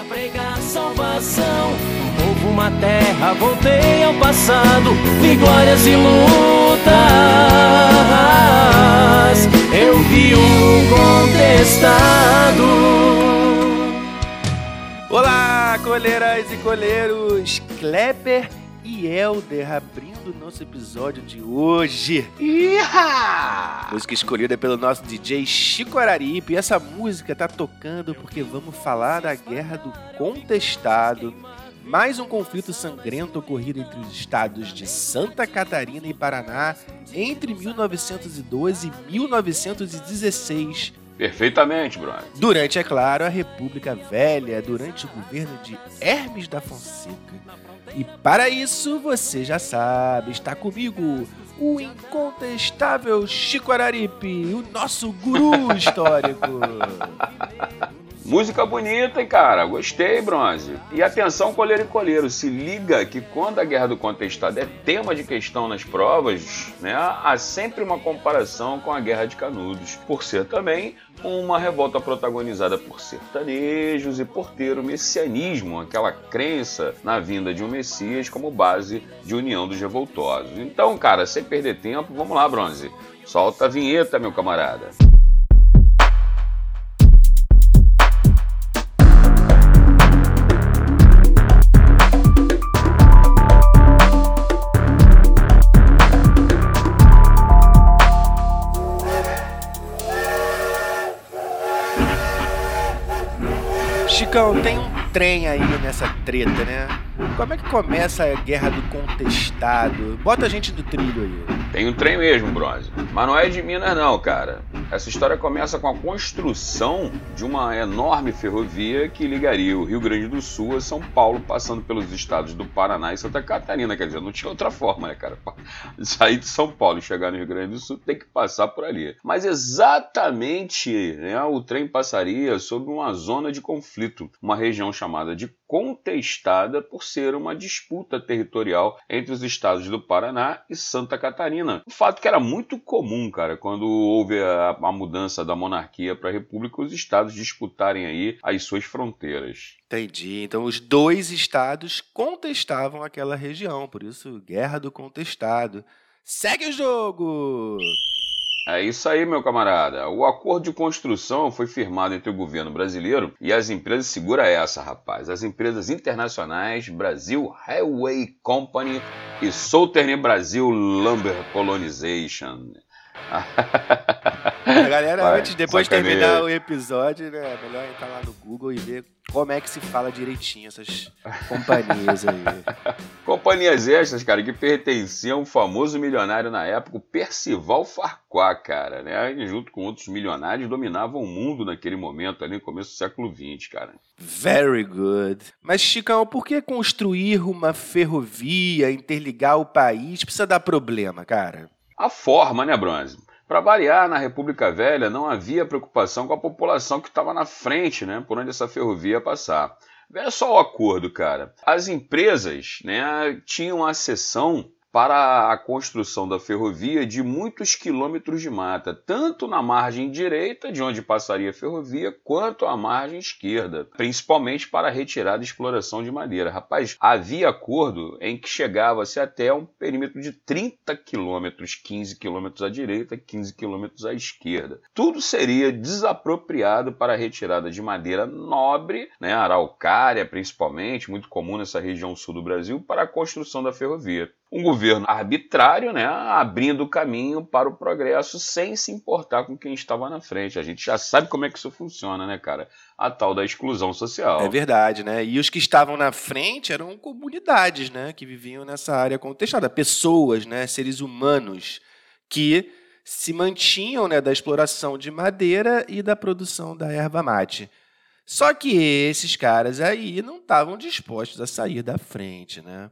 a pregar salvação. Houve uma terra, voltei ao passado, vi glórias e lutas. Eu vi um contestado. Olá, coleiras e coleiros! Kleber e Helder abrindo nosso episódio de hoje. Iha! Música escolhida pelo nosso DJ Chico Araripe. E essa música tá tocando porque vamos falar da Guerra do Contestado. Mais um conflito sangrento ocorrido entre os estados de Santa Catarina e Paraná entre 1912 e 1916. Perfeitamente, brother. Durante, é claro, a República Velha, durante o governo de Hermes da Fonseca. E para isso, você já sabe, está comigo o incontestável Chico Araripe, o nosso guru histórico. Música bonita, hein, cara? Gostei, Bronze. E atenção, coleiro e coleiro, se liga que quando a Guerra do Contestado é tema de questão nas provas, né, há sempre uma comparação com a Guerra de Canudos, por ser também uma revolta protagonizada por sertanejos e por ter o messianismo, aquela crença na vinda de um Messias como base de união dos revoltosos. Então, cara, sem perder tempo, vamos lá, Bronze. Solta a vinheta, meu camarada. Trem aí nessa treta, né? Como é que começa a guerra do contestado? Bota a gente do trilho aí. Tem um trem mesmo, Bronze. Mas não é de Minas, não, cara. Essa história começa com a construção de uma enorme ferrovia que ligaria o Rio Grande do Sul a São Paulo, passando pelos estados do Paraná e Santa Catarina. Quer dizer, não tinha outra forma, né, cara? Sair de São Paulo e chegar no Rio Grande do Sul tem que passar por ali. Mas exatamente né, o trem passaria sobre uma zona de conflito, uma região chamada de contestada por ser uma disputa territorial entre os estados do Paraná e Santa Catarina. O fato que era muito comum, cara, quando houve a, a mudança da monarquia para a república, os estados disputarem aí as suas fronteiras. Entendi. Então os dois estados contestavam aquela região, por isso guerra do contestado. Segue o jogo! É isso aí, meu camarada. O acordo de construção foi firmado entre o governo brasileiro e as empresas. Segura essa, rapaz. As empresas internacionais Brasil Railway Company e Southern Brasil Lumber Colonization. A galera, Vai, antes, depois de terminar o episódio, né, é melhor entrar lá no Google e ver como é que se fala direitinho essas companhias aí. companhias essas, cara, que pertenciam ao famoso milionário na época, o Percival Farquhar, cara, né? E junto com outros milionários, dominavam o mundo naquele momento, ali no começo do século XX, cara. Very good. Mas, Chicão, por que construir uma ferrovia, interligar o país, precisa dar problema, cara? A forma, né, Bronze? Para variar, na República Velha não havia preocupação com a população que estava na frente, né, por onde essa ferrovia ia passar. Veja só o acordo, cara. As empresas né, tinham a seção para a construção da ferrovia de muitos quilômetros de mata, tanto na margem direita, de onde passaria a ferrovia, quanto à margem esquerda, principalmente para a retirada e exploração de madeira. Rapaz, havia acordo em que chegava-se até um perímetro de 30 quilômetros, 15 quilômetros à direita, 15 quilômetros à esquerda. Tudo seria desapropriado para a retirada de madeira nobre, né, araucária principalmente, muito comum nessa região sul do Brasil, para a construção da ferrovia um governo arbitrário, né, abrindo o caminho para o progresso sem se importar com quem estava na frente. A gente já sabe como é que isso funciona, né, cara? A tal da exclusão social. É verdade, né? E os que estavam na frente eram comunidades, né, que viviam nessa área contestada, pessoas, né, seres humanos que se mantinham, né, da exploração de madeira e da produção da erva mate. Só que esses caras aí não estavam dispostos a sair da frente, né?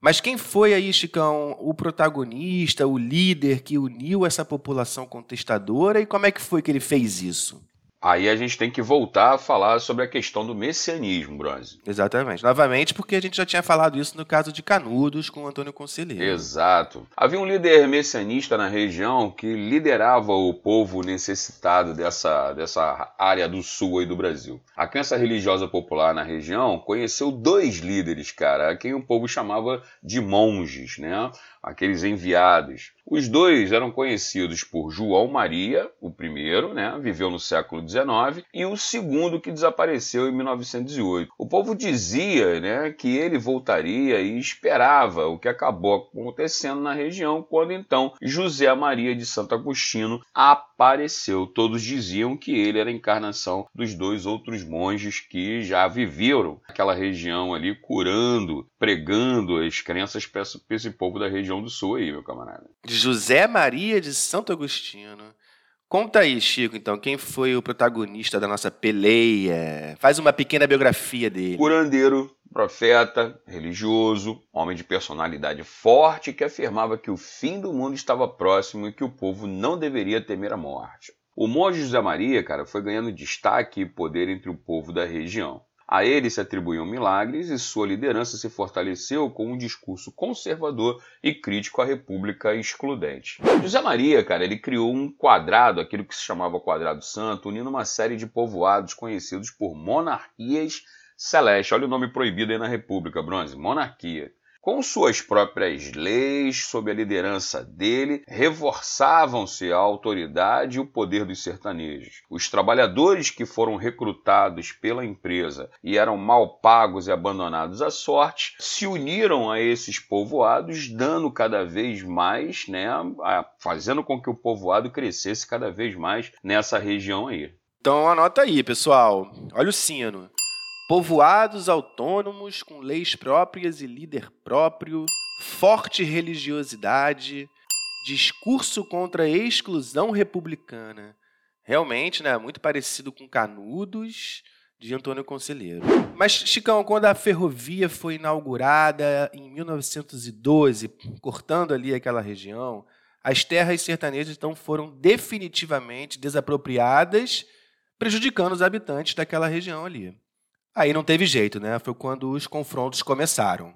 Mas quem foi aí, Chicão, o protagonista, o líder que uniu essa população contestadora e como é que foi que ele fez isso? Aí a gente tem que voltar a falar sobre a questão do messianismo, Bronze. Exatamente. Novamente, porque a gente já tinha falado isso no caso de Canudos com Antônio Conselheiro. Exato. Havia um líder messianista na região que liderava o povo necessitado dessa, dessa área do sul aí do Brasil. A crença religiosa popular na região conheceu dois líderes, cara, a quem o povo chamava de monges, né? Aqueles enviados. Os dois eram conhecidos por João Maria, o primeiro, né, viveu no século XIX, e o segundo que desapareceu em 1908. O povo dizia né, que ele voltaria e esperava o que acabou acontecendo na região, quando então José Maria de Santo Agostinho apareceu. Todos diziam que ele era a encarnação dos dois outros monges que já viveram naquela região ali, curando, pregando as crenças para esse povo da região do sul aí, meu camarada. José Maria de Santo Agostinho. Conta aí, Chico, então, quem foi o protagonista da nossa peleia? Faz uma pequena biografia dele. Curandeiro, profeta, religioso, homem de personalidade forte que afirmava que o fim do mundo estava próximo e que o povo não deveria temer a morte. O monge José Maria, cara, foi ganhando destaque e poder entre o povo da região. A ele se atribuíam milagres e sua liderança se fortaleceu com um discurso conservador e crítico à República excludente. José Maria, cara, ele criou um quadrado, aquilo que se chamava Quadrado Santo, unindo uma série de povoados conhecidos por monarquias celestes. Olha o nome proibido aí na República, Bronze, monarquia com suas próprias leis, sob a liderança dele, reforçavam-se a autoridade e o poder dos sertanejos. Os trabalhadores que foram recrutados pela empresa e eram mal pagos e abandonados à sorte se uniram a esses povoados, dando cada vez mais, né, fazendo com que o povoado crescesse cada vez mais nessa região aí. Então anota aí, pessoal. Olha o sino povoados autônomos com leis próprias e líder próprio, forte religiosidade, discurso contra a exclusão republicana. Realmente, né, muito parecido com Canudos de Antônio Conselheiro. Mas, Chicão, quando a ferrovia foi inaugurada em 1912, cortando ali aquela região, as terras sertanejas então foram definitivamente desapropriadas, prejudicando os habitantes daquela região ali. Aí não teve jeito, né? Foi quando os confrontos começaram.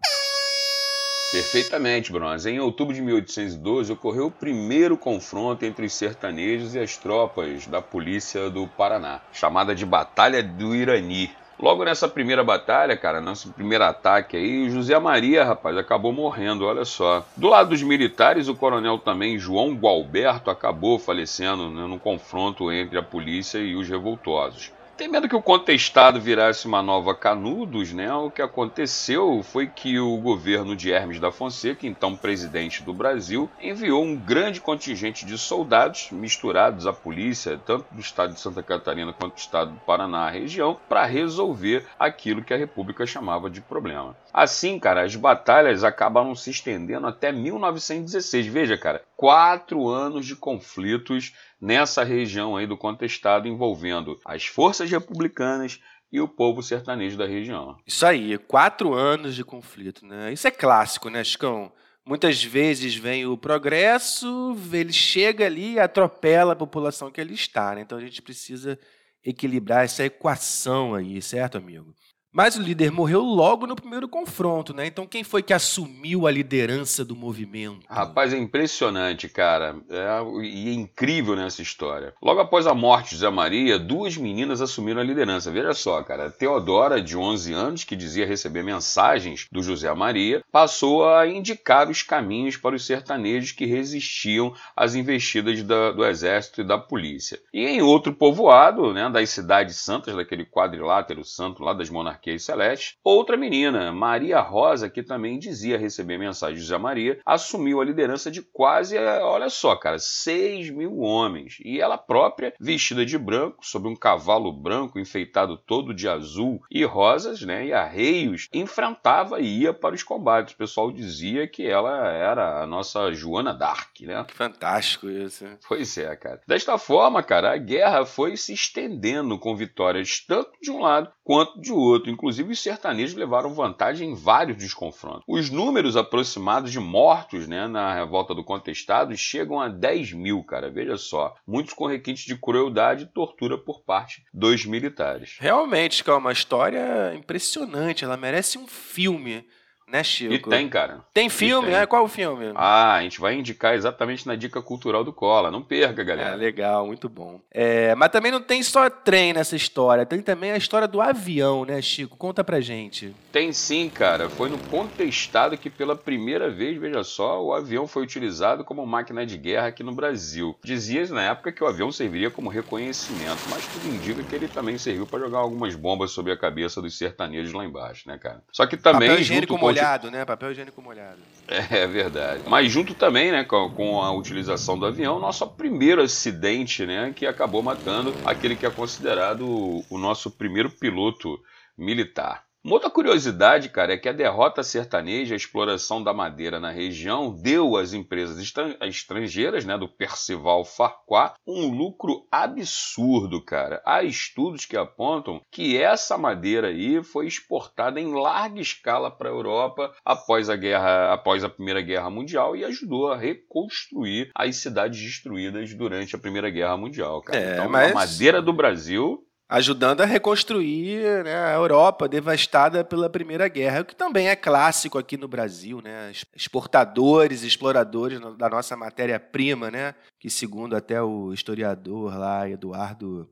Perfeitamente, Bronze. Em outubro de 1812 ocorreu o primeiro confronto entre os sertanejos e as tropas da polícia do Paraná, chamada de Batalha do Irani. Logo nessa primeira batalha, cara, nosso primeiro ataque aí, José Maria, rapaz, acabou morrendo, olha só. Do lado dos militares, o coronel também João Gualberto acabou falecendo né, no confronto entre a polícia e os revoltosos. Temendo que o contestado virasse uma nova Canudos, né, o que aconteceu foi que o governo de Hermes da Fonseca, então presidente do Brasil, enviou um grande contingente de soldados misturados à polícia, tanto do estado de Santa Catarina quanto do estado do Paraná, a região, para resolver aquilo que a República chamava de problema. Assim, cara, as batalhas acabaram se estendendo até 1916. Veja, cara, quatro anos de conflitos nessa região aí do contestado envolvendo as forças republicanas e o povo sertanejo da região. Isso aí, quatro anos de conflito, né? Isso é clássico, né, Chicão? Muitas vezes vem o progresso, ele chega ali e atropela a população que ali está, né? Então a gente precisa equilibrar essa equação aí, certo, amigo? Mas o líder morreu logo no primeiro confronto, né? Então quem foi que assumiu a liderança do movimento? Rapaz, é impressionante, cara. É, e é incrível nessa história. Logo após a morte de Zé Maria, duas meninas assumiram a liderança. Veja só, cara. Teodora, de 11 anos, que dizia receber mensagens do José Maria, passou a indicar os caminhos para os sertanejos que resistiam às investidas da, do exército e da polícia. E em outro povoado, né, das cidades santas, daquele quadrilátero santo lá das monarquias Marquês Celeste. Outra menina, Maria Rosa, que também dizia receber mensagens de José Maria, assumiu a liderança de quase, olha só, cara, 6 mil homens. E ela própria, vestida de branco, sobre um cavalo branco enfeitado todo de azul e rosas, né, e arreios, enfrentava e ia para os combates. O pessoal dizia que ela era a nossa Joana d'Arc, né? Fantástico isso. Pois é, cara. Desta forma, cara, a guerra foi se estendendo com vitórias tanto de um lado quanto de outro Inclusive, os sertanejos levaram vantagem em vários desconfrontos. Os números aproximados de mortos né, na revolta do contestado chegam a 10 mil, cara. Veja só. Muitos com requintes de crueldade e tortura por parte dos militares. Realmente, é uma história impressionante. Ela merece um filme. Né, Chico? E tem, cara. Tem filme? tem. É, qual o filme? Ah, a gente vai indicar exatamente na dica cultural do Cola. Não perca, galera. É, legal, muito bom. É, mas também não tem só trem nessa história, tem também a história do avião, né, Chico? Conta pra gente. Tem sim, cara. Foi no contestado que pela primeira vez, veja só, o avião foi utilizado como máquina de guerra aqui no Brasil. Dizia na época que o avião serviria como reconhecimento, mas tudo indica que ele também serviu para jogar algumas bombas sobre a cabeça dos sertanejos lá embaixo, né, cara? Só que também Papel junto com molhado, né? Papel higiênico molhado. É verdade. Mas junto também, né, com, a utilização do avião, nosso primeiro acidente, né, que acabou matando aquele que é considerado o nosso primeiro piloto militar. Uma outra curiosidade, cara, é que a derrota sertaneja, a exploração da madeira na região, deu às empresas estrangeiras, né, do Percival Farquhar, um lucro absurdo, cara. Há estudos que apontam que essa madeira aí foi exportada em larga escala para a Europa após a guerra, após a Primeira Guerra Mundial e ajudou a reconstruir as cidades destruídas durante a Primeira Guerra Mundial, cara. É, então, mas... a madeira do Brasil ajudando a reconstruir né, a Europa devastada pela Primeira Guerra, o que também é clássico aqui no Brasil, né? Exportadores, exploradores da nossa matéria-prima, né? Que segundo até o historiador lá, Eduardo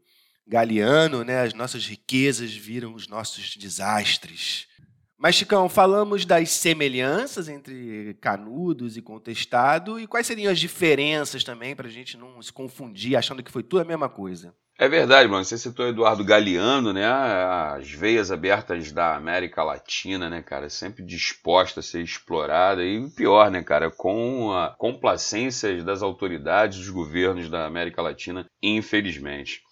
Galeano, né, as nossas riquezas viram os nossos desastres. Mas, Chicão, falamos das semelhanças entre Canudos e Contestado, e quais seriam as diferenças também, para a gente não se confundir achando que foi tudo a mesma coisa? É verdade, mano. Você citou Eduardo Galeano, né? As veias abertas da América Latina, né, cara? Sempre disposta a ser explorada. E pior, né, cara? Com a complacência das autoridades, dos governos da América Latina, infelizmente.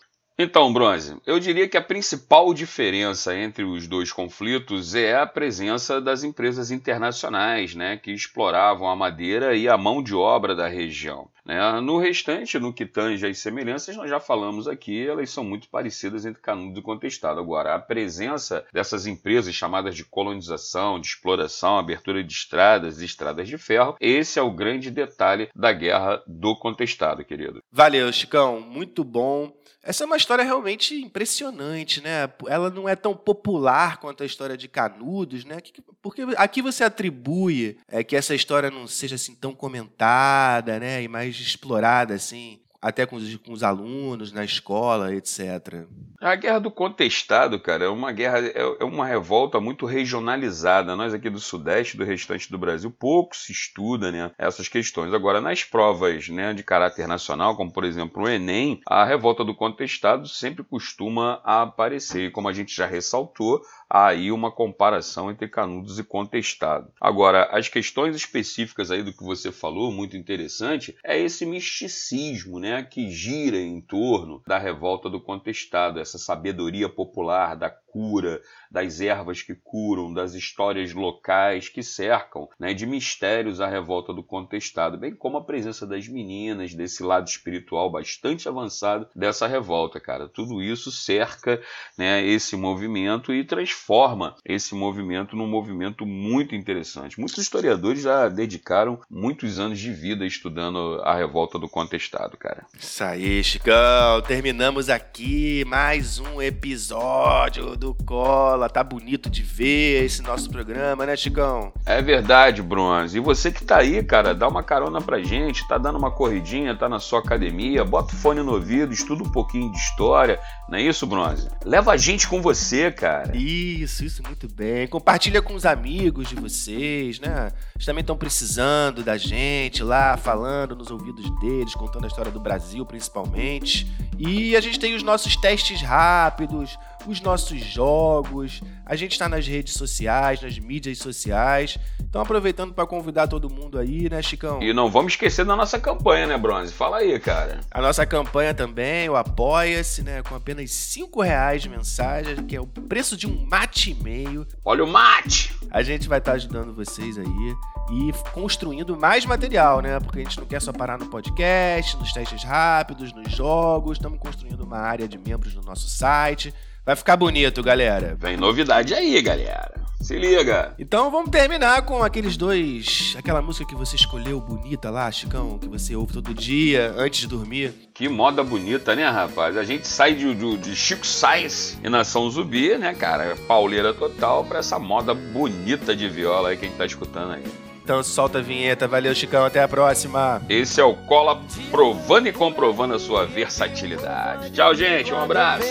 Então, Bronze, eu diria que a principal diferença entre os dois conflitos é a presença das empresas internacionais, né, que exploravam a madeira e a mão de obra da região. Né? No restante, no que tange as semelhanças, nós já falamos aqui, elas são muito parecidas entre Canudos e Contestado. Agora, a presença dessas empresas chamadas de colonização, de exploração, abertura de estradas e estradas de ferro, esse é o grande detalhe da guerra do Contestado, querido. Valeu, Chicão, muito bom. Essa é uma história realmente impressionante, né? Ela não é tão popular quanto a história de Canudos, né? Porque aqui você atribui é, que essa história não seja assim tão comentada, né? E mais explorada assim até com os, com os, alunos na escola, etc. A guerra do contestado, cara, é uma guerra, é, é uma revolta muito regionalizada. Nós aqui do Sudeste, do restante do Brasil, pouco se estuda, né, essas questões. Agora, nas provas, né, de caráter nacional, como por exemplo o Enem, a revolta do contestado sempre costuma aparecer. E como a gente já ressaltou, há aí uma comparação entre Canudos e Contestado. Agora, as questões específicas aí do que você falou, muito interessante, é esse misticismo, né, que gira em torno da revolta do Contestado, essa sabedoria popular da cura, das ervas que curam, das histórias locais que cercam, né, de mistérios a revolta do contestado, bem como a presença das meninas, desse lado espiritual bastante avançado dessa revolta, cara. Tudo isso cerca né, esse movimento e transforma esse movimento num movimento muito interessante. Muitos historiadores já dedicaram muitos anos de vida estudando a revolta do contestado, cara. Isso aí, Chicão. Terminamos aqui mais um episódio do Cola. Tá bonito de ver esse nosso programa, né, Chicão? É verdade, Bronze. E você que tá aí, cara, dá uma carona pra gente, tá dando uma corridinha, tá na sua academia, bota o fone no ouvido, estuda um pouquinho de história, não é isso, Bronze? Leva a gente com você, cara. Isso, isso, muito bem. Compartilha com os amigos de vocês, né? Eles também estão precisando da gente lá, falando nos ouvidos deles, contando a história do Brasil, principalmente. E a gente tem os nossos testes rápidos, os nossos jogos. A gente está nas redes sociais, nas mídias sociais. Então, aproveitando para convidar todo mundo aí, né, Chicão? E não vamos esquecer da nossa campanha, né, Bronze? Fala aí, cara. A nossa campanha também, o Apoia-se, né, com apenas 5 reais de mensagem, que é o preço de um mate e meio. Olha o mate! A gente vai estar tá ajudando vocês aí e construindo mais material, né? Porque a gente não quer só parar no podcast, nos testes rápidos, nos jogos. Estamos construindo uma área de membros no nosso site Vai ficar bonito, galera. Vem novidade aí, galera. Se liga. Então vamos terminar com aqueles dois. Aquela música que você escolheu bonita lá, Chicão, que você ouve todo dia antes de dormir. Que moda bonita, né, rapaz? A gente sai de, de, de Chico Sainz e Nação Zumbi, né, cara? Pauleira total pra essa moda bonita de viola aí que a gente tá escutando aí. Então solta a vinheta. Valeu, Chicão. Até a próxima. Esse é o Cola provando e comprovando a sua versatilidade. Tchau, gente. Um abraço.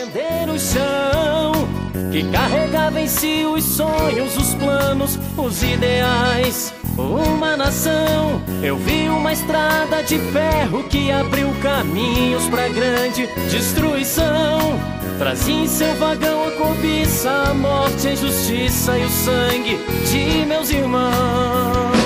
Que carregava em si os sonhos, os planos, os ideais. Uma nação, eu vi uma estrada de ferro que abriu caminhos pra grande destruição. Trazia em seu vagão a cobiça, a morte, a injustiça e o sangue de meus irmãos.